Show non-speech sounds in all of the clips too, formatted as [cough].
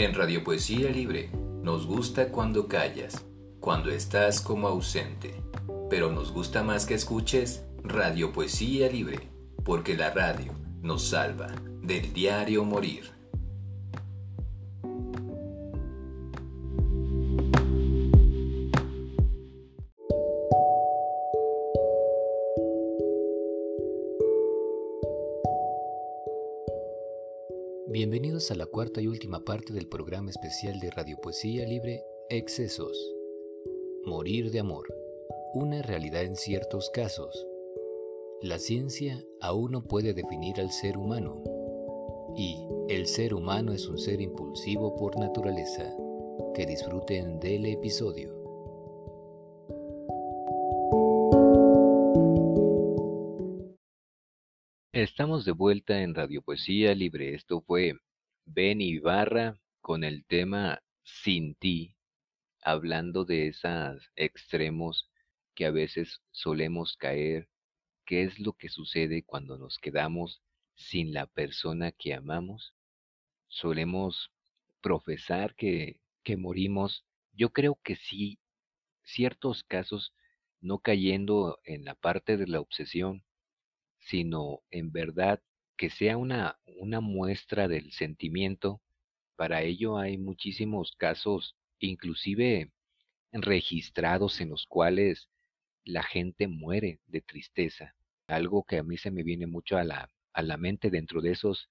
En Radio Poesía Libre nos gusta cuando callas, cuando estás como ausente, pero nos gusta más que escuches Radio Poesía Libre, porque la radio nos salva del diario morir. Bienvenidos a la cuarta y última parte del programa especial de Radio Poesía Libre Excesos. Morir de amor. Una realidad en ciertos casos. La ciencia aún no puede definir al ser humano. Y el ser humano es un ser impulsivo por naturaleza. Que disfruten del episodio. Estamos de vuelta en Radio Poesía Libre. Esto fue Ben Ibarra con el tema Sin ti, hablando de esos extremos que a veces solemos caer. ¿Qué es lo que sucede cuando nos quedamos sin la persona que amamos? Solemos profesar que, que morimos. Yo creo que sí, ciertos casos, no cayendo en la parte de la obsesión, sino en verdad que sea una, una muestra del sentimiento. Para ello hay muchísimos casos, inclusive registrados en los cuales la gente muere de tristeza. Algo que a mí se me viene mucho a la, a la mente dentro de esos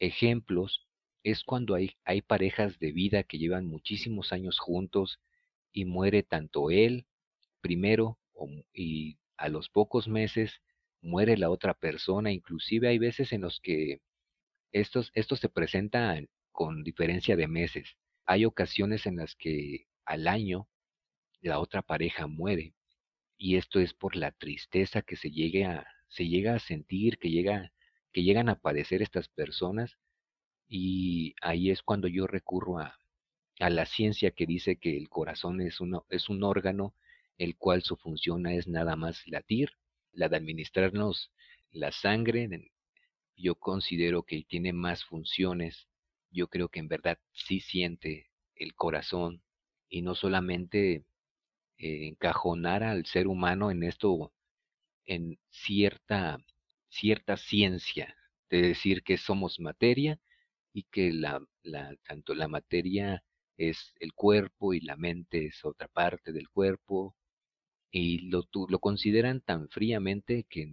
ejemplos es cuando hay, hay parejas de vida que llevan muchísimos años juntos y muere tanto él primero y a los pocos meses muere la otra persona, inclusive hay veces en los que estos, estos se presentan con diferencia de meses. Hay ocasiones en las que al año la otra pareja muere y esto es por la tristeza que se llegue a se llega a sentir, que llega que llegan a padecer estas personas y ahí es cuando yo recurro a, a la ciencia que dice que el corazón es, uno, es un órgano el cual su función es nada más latir la de administrarnos la sangre, yo considero que tiene más funciones. Yo creo que en verdad sí siente el corazón y no solamente eh, encajonar al ser humano en esto, en cierta, cierta ciencia, de decir que somos materia y que la, la, tanto la materia es el cuerpo y la mente es otra parte del cuerpo y lo, lo consideran tan fríamente que,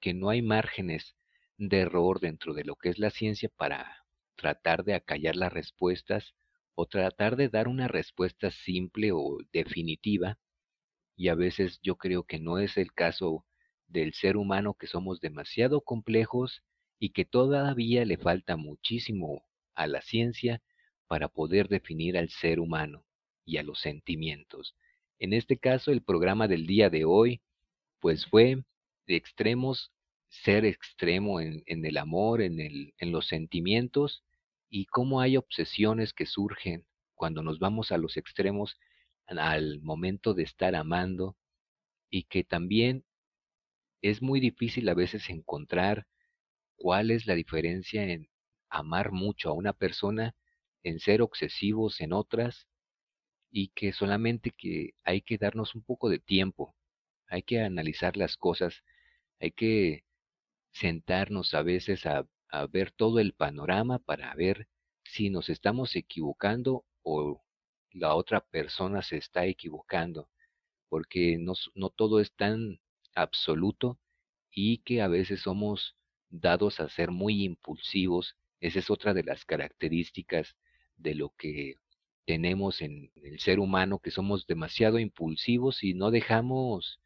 que no hay márgenes de error dentro de lo que es la ciencia para tratar de acallar las respuestas o tratar de dar una respuesta simple o definitiva. Y a veces yo creo que no es el caso del ser humano que somos demasiado complejos y que todavía le falta muchísimo a la ciencia para poder definir al ser humano y a los sentimientos. En este caso, el programa del día de hoy, pues fue de extremos, ser extremo en, el amor, en, en los sentimientos, y cómo hay obsesiones que surgen cuando nos vamos a los extremos al momento de estar amando, y que también es muy difícil a veces encontrar cuál es la diferencia en amar mucho a una persona, en ser obsesivos en otras y que solamente que hay que darnos un poco de tiempo, hay que analizar las cosas, hay que sentarnos a veces a, ver todo el panorama para ver si nos estamos equivocando o la otra persona se está equivocando, porque no, no todo es tan absoluto y que a veces somos dados a ser muy impulsivos. Esa es otra de las características de lo que tenemos en el ser humano, que somos demasiado impulsivos y no dejamos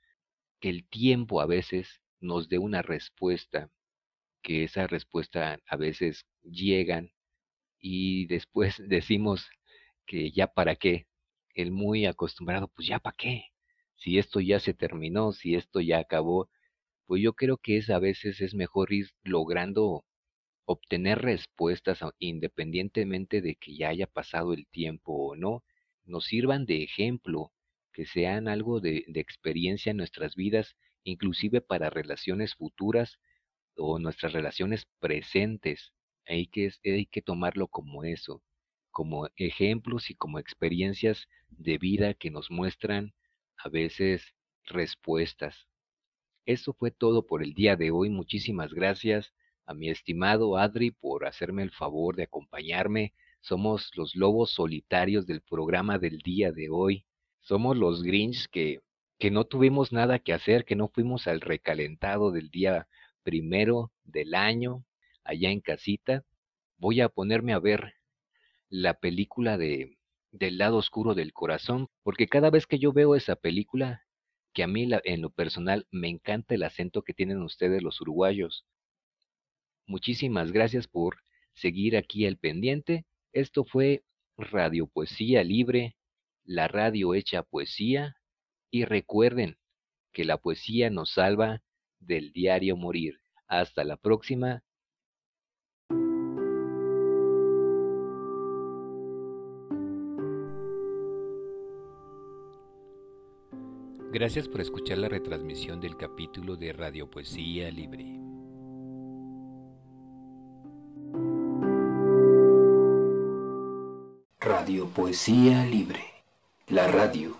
que el tiempo a veces nos dé una respuesta, que esa respuesta a veces llegan y después [laughs] decimos que ya para qué, el muy acostumbrado, pues ya para qué, si esto ya se terminó, si esto ya acabó, pues yo creo que es a veces es mejor ir logrando obtener respuestas independientemente de que ya haya pasado el tiempo o no, nos sirvan de ejemplo, que sean algo de, experiencia en nuestras vidas, inclusive para relaciones futuras o nuestras relaciones presentes. Hay que, hay que tomarlo como eso. como ejemplos y como experiencias de vida que nos muestran a veces respuestas. Eso fue todo por el día de hoy. Muchísimas gracias a mi estimado Adri por hacerme el favor de acompañarme. Somos los lobos solitarios del programa del día de hoy. Somos los Grinch que, que no tuvimos nada que hacer, que no fuimos al recalentado del día primero del año, allá en casita. Voy a ponerme a ver la película de del lado oscuro del corazón, porque cada vez que yo veo esa película, que a mí en lo personal me encanta el acento que tienen ustedes los uruguayos. Muchísimas gracias por seguir aquí al pendiente. Esto fue Radio Poesía Libre, la radio hecha poesía, y recuerden que la poesía nos salva del diario morir. Hasta la próxima Gracias por escuchar la retransmisión del capítulo de Radio Poesía Libre. Radio Poesía Libre. La radio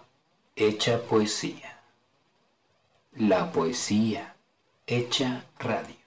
hecha poesía. La poesía hecha radio.